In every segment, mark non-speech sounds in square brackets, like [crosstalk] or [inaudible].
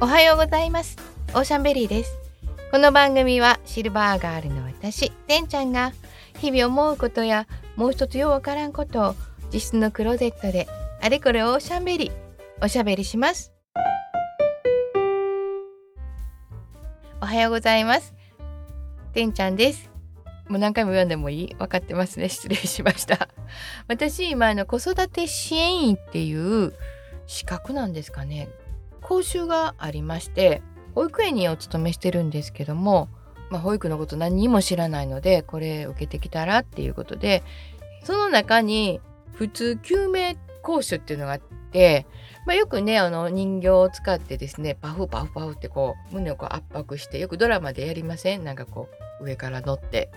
おはようございます。オーシャンベリーです。この番組はシルバーガールの私てんちゃんが日々思うことやもう一つようわからんことを自室のクローゼットであれこれオーシャンベリーおしゃべりします。おはようございます。てんちゃんです。もう何回も読んでもいい？分かってますね。失礼しました。私今あの子育て支援員っていう資格なんですかね。講習がありまして保育園にお勤めしてるんですけども、まあ、保育のこと何にも知らないのでこれ受けてきたらっていうことでその中に普通救命講習っていうのがあって、まあ、よくねあの人形を使ってですねパフパフパフってこう胸をこう圧迫してよくドラマでやりません？なんかこう上から乗って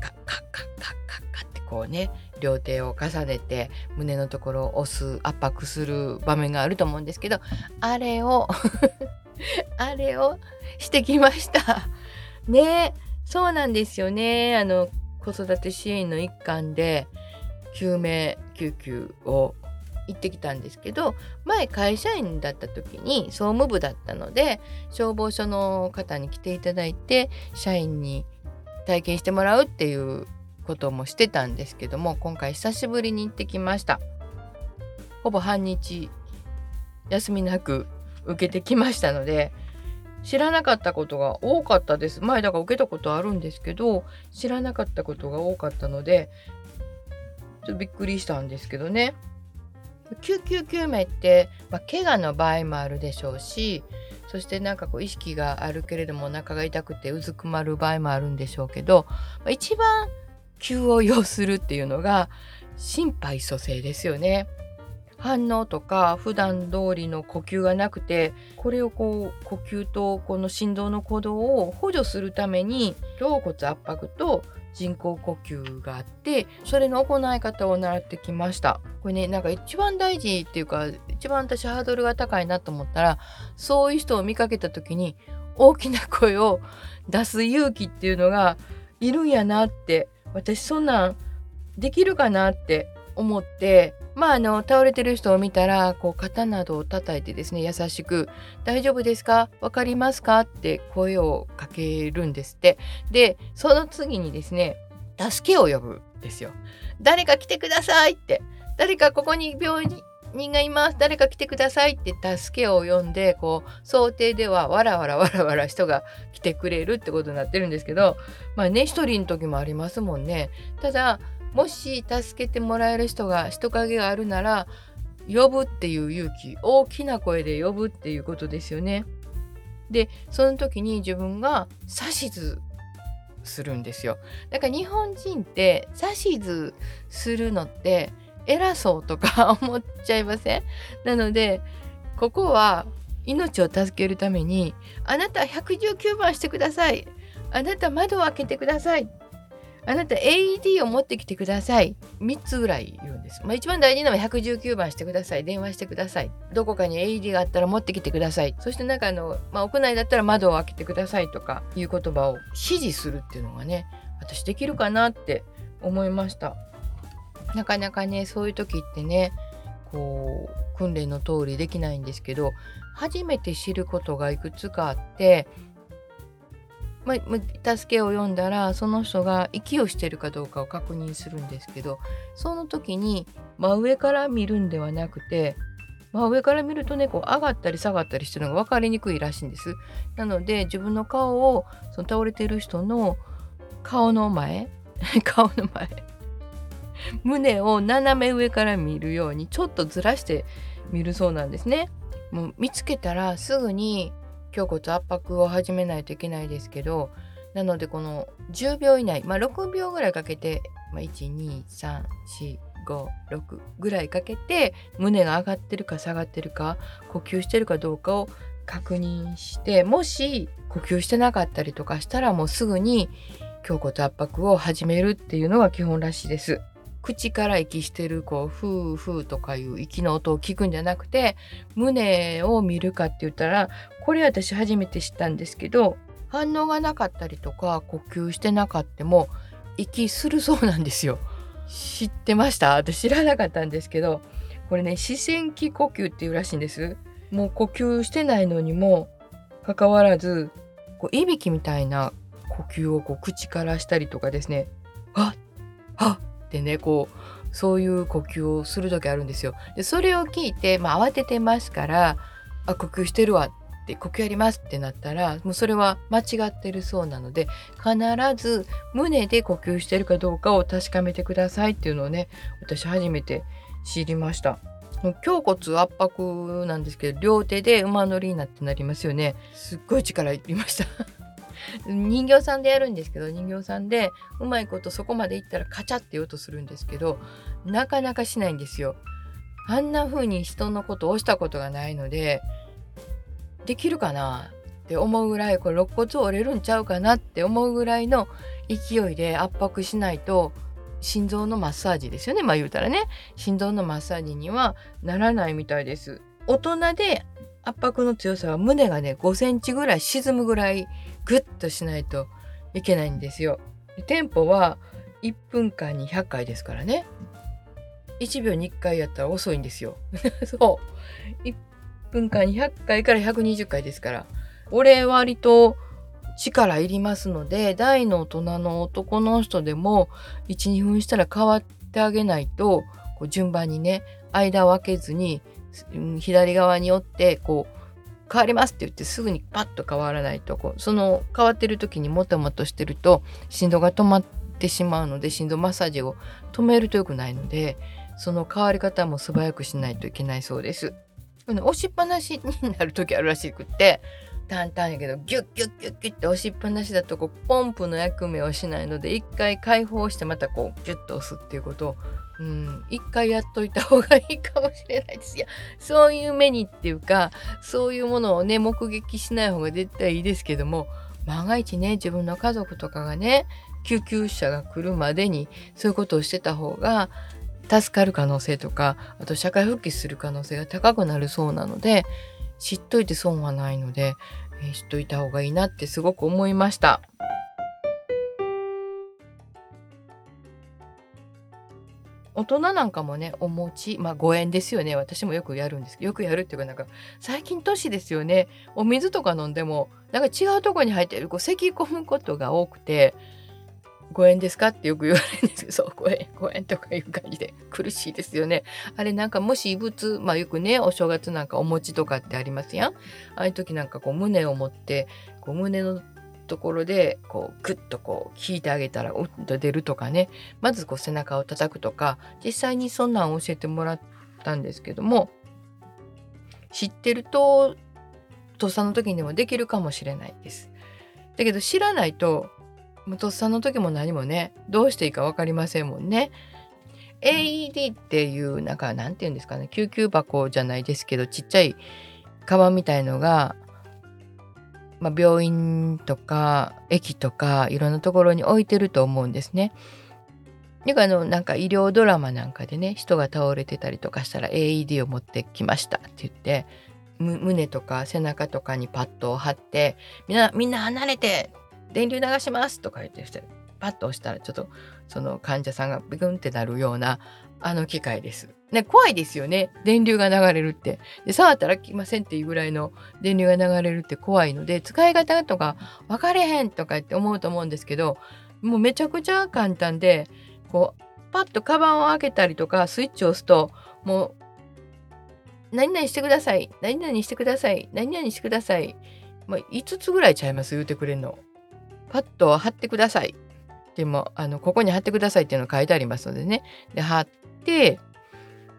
カッカッカッカッカッカッってこうね両手を重ねて胸のところを押す圧迫する場面があると思うんですけどあれを [laughs] あれをしてきました。ねそうなんですよね。あの子育て支援の一環で救命救急を行ってきたんですけど前会社員だった時に総務部だったので消防署の方に来ていただいて社員に体験してもらうっていうこともしてたんですけども今回久しぶりに行ってきました。ほぼ半日休みなく受けてきましたので知らなかったことが多かったです。前だから受けたことあるんですけど知らなかったことが多かったのでちょっとびっくりしたんですけどね。救急救命って、まあ、怪我の場合もあるでしょうしそしてなんかこう意識があるけれどもお腹が痛くてうずくまる場合もあるんでしょうけど、まあ、一番急を要するっていうのが心肺蘇生ですよね。反応とか普段通りの呼吸がなくてこれをこう呼吸とこの振動の鼓動を補助するために胸骨圧迫と人工呼吸があってそれの行い方を習ってきましたこれねなんか一番大事っていうか一番私ハードルが高いなと思ったらそういう人を見かけた時に大きな声を出す勇気っていうのがいるんやなって私そんなんできるかなって思ってまああの倒れてる人を見たらこう肩などを叩いてですね優しく「大丈夫ですか？分かりますか?」って声をかけるんですってでその次にですね助けを呼ぶんですよ。誰か来てくださいって誰かここに病院人がいます誰か来てくださいって助けを呼んでこう想定ではわらわらわらわら人が来てくれるってことになってるんですけどまあね一人の時もありますもんねただもし助けてもらえる人が人影があるなら呼ぶっていう勇気大きな声で呼ぶっていうことですよね。でその時に自分が指図するんですよ。だから日本人って指図するのって偉そうとか [laughs] 思っちゃいません？なのでここは命を助けるためにあなた119番してください。あなた窓を開けてください。あなた AED を持ってきてください。3つぐらい言うんです、まあ、一番大事なのは119番してください。電話してください。どこかに AED があったら持ってきてください。そしてなんかあの、まあ、屋内だったら窓を開けてくださいとかいう言葉を指示するっていうのがね私できるかなって思いました。なかなかねそういう時ってねこう訓練の通りできないんですけど初めて知ることがいくつかあってま、助けを読んだらその人が息をしてるかどうかを確認するんですけどその時に真上から見るんではなくて真上から見るとねこう上がったり下がったりしてるのが分かりにくいらしいんです。なので自分の顔をその倒れてる人の顔の前 [laughs] 顔の前胸を斜め上から見るようにちょっとずらして見るそうなんですね。もう見つけたらすぐに胸骨圧迫を始めないといけないですけどなのでこの10秒以内、まあ、6秒ぐらいかけて、まあ、12345 6ぐらいかけて胸が上がってるか下がってるか呼吸してるかどうかを確認してもし呼吸してなかったりとかしたらもうすぐに胸骨圧迫を始めるっていうのが基本らしいです。口から息してるこうフーフーとかいう息の音を聞くんじゃなくて胸を見るかって言ったらこれ私初めて知ったんですけど反応がなかったりとか呼吸してなかっても息するそうなんですよ。知ってました？私知らなかったんですけどこれね視線器呼吸っていうらしいんです。もう呼吸してないのにもかかわらずこういびきみたいな呼吸をこう口からしたりとかですね「はっはっ」ってねこうそういう呼吸をする時あるんですよ。でそれを聞いて、まあ、慌ててますから「あ呼吸してるわ」って呼吸やりますってなったらもうそれは間違ってるそうなので必ず胸で呼吸してるかどうかを確かめてくださいっていうのをね私初めて知りました。胸骨圧迫なんですけど両手で馬乗りになってなりますよねすっごい力いりました人形さんでやるんですけど人形さんでうまいことそこまでいったらカチャって言うとするんですけどなかなかしないんですよ。あんな風に人のことを押したことがないのでできるかなって思うぐらいこれ肋骨折れるんちゃうかなって思うぐらいの勢いで圧迫しないと心臓のマッサージですよね。まあ言うたらね。心臓のマッサージにはならないみたいです。大人で圧迫の強さは胸がね5センチぐらい沈むぐらいグッとしないといけないんですよ。テンポは1分間に100回ですからね。1秒に1回やったら遅いんですよ。[laughs] そう。1分間に100回から120回ですから。俺割と力いりますので大の大人の男の人でも12分したら変わってあげないとこう順番にね間を空けずに左側に折ってこう変わりますって言ってすぐにパッと変わらないとこうその変わってる時にもたもたしてると振動が止まってしまうので振動マッサージを止めると良くないのでその変わり方も素早くしないといけないそうです。押しっぱなしになる時あるらしくって淡々やけどギュッギュッギュッギュッって押しっぱなしだとこうポンプの役目をしないので一回解放してまたこうギュッと押すっていうことをうん一回やっといた方がいいかもしれないです。いやそういう目にっていうかそういうものをね目撃しない方が絶対いいですけども万が一ね自分の家族とかがね救急車が来るまでにそういうことをしてた方が助かる可能性とかあと社会復帰する可能性が高くなるそうなので知っといて損はないので、えー、知っといた方がいいなってすごく思いました。大人なんかもねお餅まあ5円ですよね私もよくやるんですけどよくやるっていうかなんか最近年ですよねお水とか飲んでもなんか違うとこに入ってるこう咳込むことが多くて5円ですか？ってよく言われるんですけど、そう、5円、5円とかいう感じで苦しいですよね。あれなんかもし異物、まあよくね、お正月なんかお餅とかってありますやん。ああいう時なんかこう胸を持って、こう胸のところでこうグッとこう引いてあげたらうっと出るとかねまずこう背中を叩くとか実際にそんなん教えてもらったんですけども知ってるととっさの時にもできるかもしれないです。だけど知らないととっさの時も何もねどうしていいか分かりませんもんね。AED っていうなんかなんて言うんですかね救急箱じゃないですけどちっちゃいカバンみたいのが、まあ、病院とか駅とかいろんなところに置いてると思うんですね。だからあのなんか医療ドラマなんかでね人が倒れてたりとかしたら AED を持ってきましたって言って胸とか背中とかにパッドを貼ってみんなみんな離れて電流流しますとか言ってパッと押したらちょっとその患者さんがビクンってなるようなあの機械です。ね、怖いですよね。電流が流れるって。で触ったら来ませんっていうぐらいの電流が流れるって怖いので使い方とか分かれへんとかって思うと思うんですけどもうめちゃくちゃ簡単でこうパッとカバンを開けたりとかスイッチを押すともう何々してください何々してください何々してください、まあ、5つぐらいちゃいます？言うてくれんの。パッと貼ってください。でもあのここに貼ってくださいっていうの書いてありますのでね。で貼って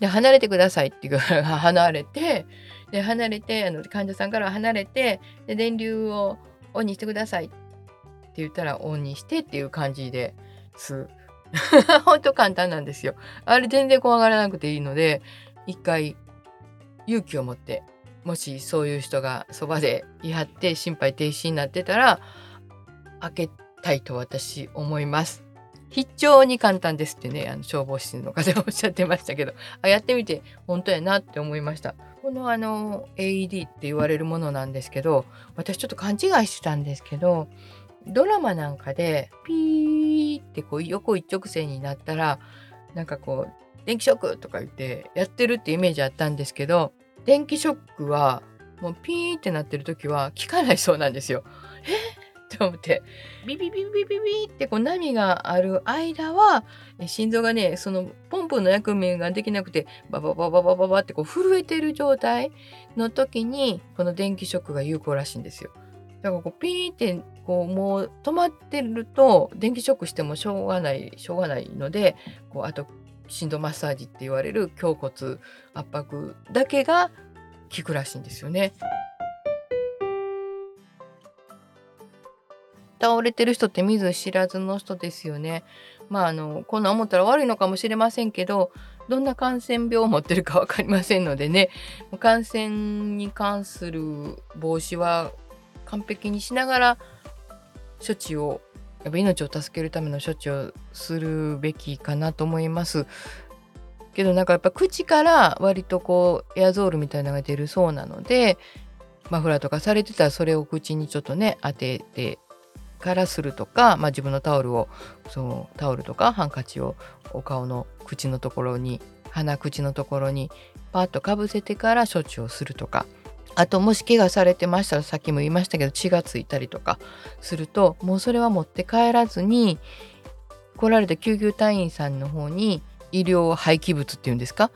で離れてくださいっていうか [laughs] 離れてで離れてあの患者さんから離れてで電流をオンにしてくださいって言ったらオンにしてっていう感じです。ほんと簡単なんですよ。あれ全然怖がらなくていいので一回勇気を持ってもしそういう人がそばでいはって心肺停止になってたら開けたいと私思います。非常に簡単ですってね、あの消防士の方がおっしゃってましたけど、あやってみて本当やなって思いました。このあの AED って言われるものなんですけど、私ちょっと勘違いしてたんですけど、ドラマなんかでピーってこう横一直線になったら、なんかこう電気ショックとか言ってやってるってイメージあったんですけど、電気ショックはもうピーってなってる時は効かないそうなんですよ。え？と思ってビビビビビビってこう波がある間は心臓がねそのポンプの役目ができなくてバババババババってこう震えてる状態の時にこの電気ショックが有効らしいんですよ。だからこうピーってこうもう止まってると電気ショックしてもしょうがないしょうがないのでこうあと心臓マッサージって言われる胸骨圧迫だけが効くらしいんですよね。倒れてる人って見ず知らずの人ですよね。まああのこんな思ったら悪いのかもしれませんけどどんな感染病を持ってるか分かりませんのでね感染に関する防止は完璧にしながら処置をやっぱ命を助けるための処置をするべきかなと思います。けどなんかやっぱ口から割とこうエアゾールみたいなのが出るそうなのでマフラーとかされてたらそれを口にちょっとね当ててからするとか、まあ、自分のタオルをそのタオルとかハンカチをお顔の口のところに鼻口のところにパッとかぶせてから処置をするとか。あともし怪我されてましたらさっきも言いましたけど血がついたりとかするともうそれは持って帰らずに来られた救急隊員さんの方に医療廃棄物っていうんですか？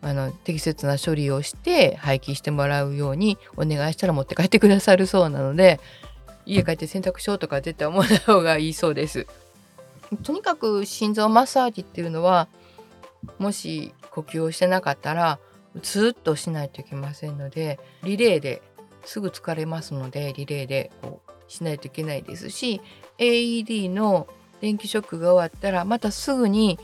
あの適切な処理をして廃棄してもらうようにお願いしたら持って帰ってくださるそうなので家帰って洗濯しようとか絶対思わない方がいいそうです。とにかく心臓マッサージっていうのはもし呼吸をしてなかったらずっとしないといけませんのでリレーですぐ疲れますのでリレーでこうしないといけないですし AED の電気ショックが終わったらまたすぐに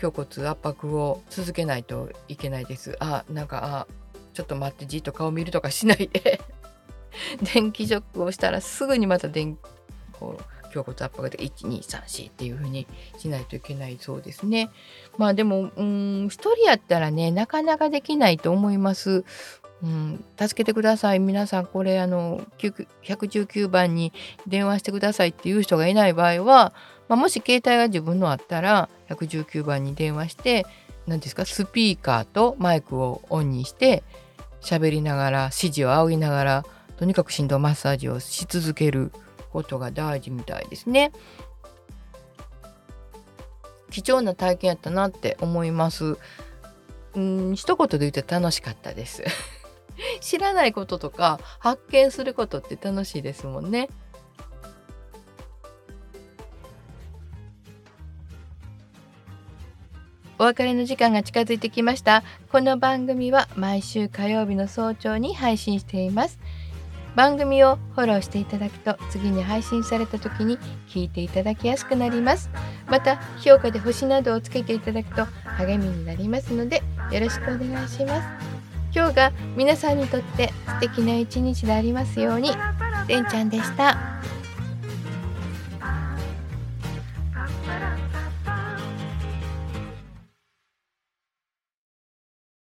胸骨圧迫を続けないといけないです。あなんかあちょっと待ってじっと顔見るとかしないで電気ショックをしたらすぐにまた電こう胸骨圧迫で1234っていう風にしないといけないそうですね。まあでもうん1人やったらねなかなかできないと思います。うん、助けてください皆さんこれあの119番に電話してくださいっていう人がいない場合は、まあ、もし携帯が自分のあったら119番に電話して何ですか？スピーカーとマイクをオンにして喋りながら指示を仰ぎながらとにかく振動マッサージをし続けることが大事みたいですね。貴重な体験やったなって思います。うん一言で言って楽しかったです。[laughs] 知らないこととか発見することって楽しいですもんね。お別れの時間が近づいてきました。この番組は毎週火曜日の早朝に配信しています。番組をフォローしていただくと次に配信された時に聞いていただきやすくなります。また評価で星などをつけていただくと励みになりますのでよろしくお願いします。今日が皆さんにとって素敵な一日でありますように。てんちゃんでした。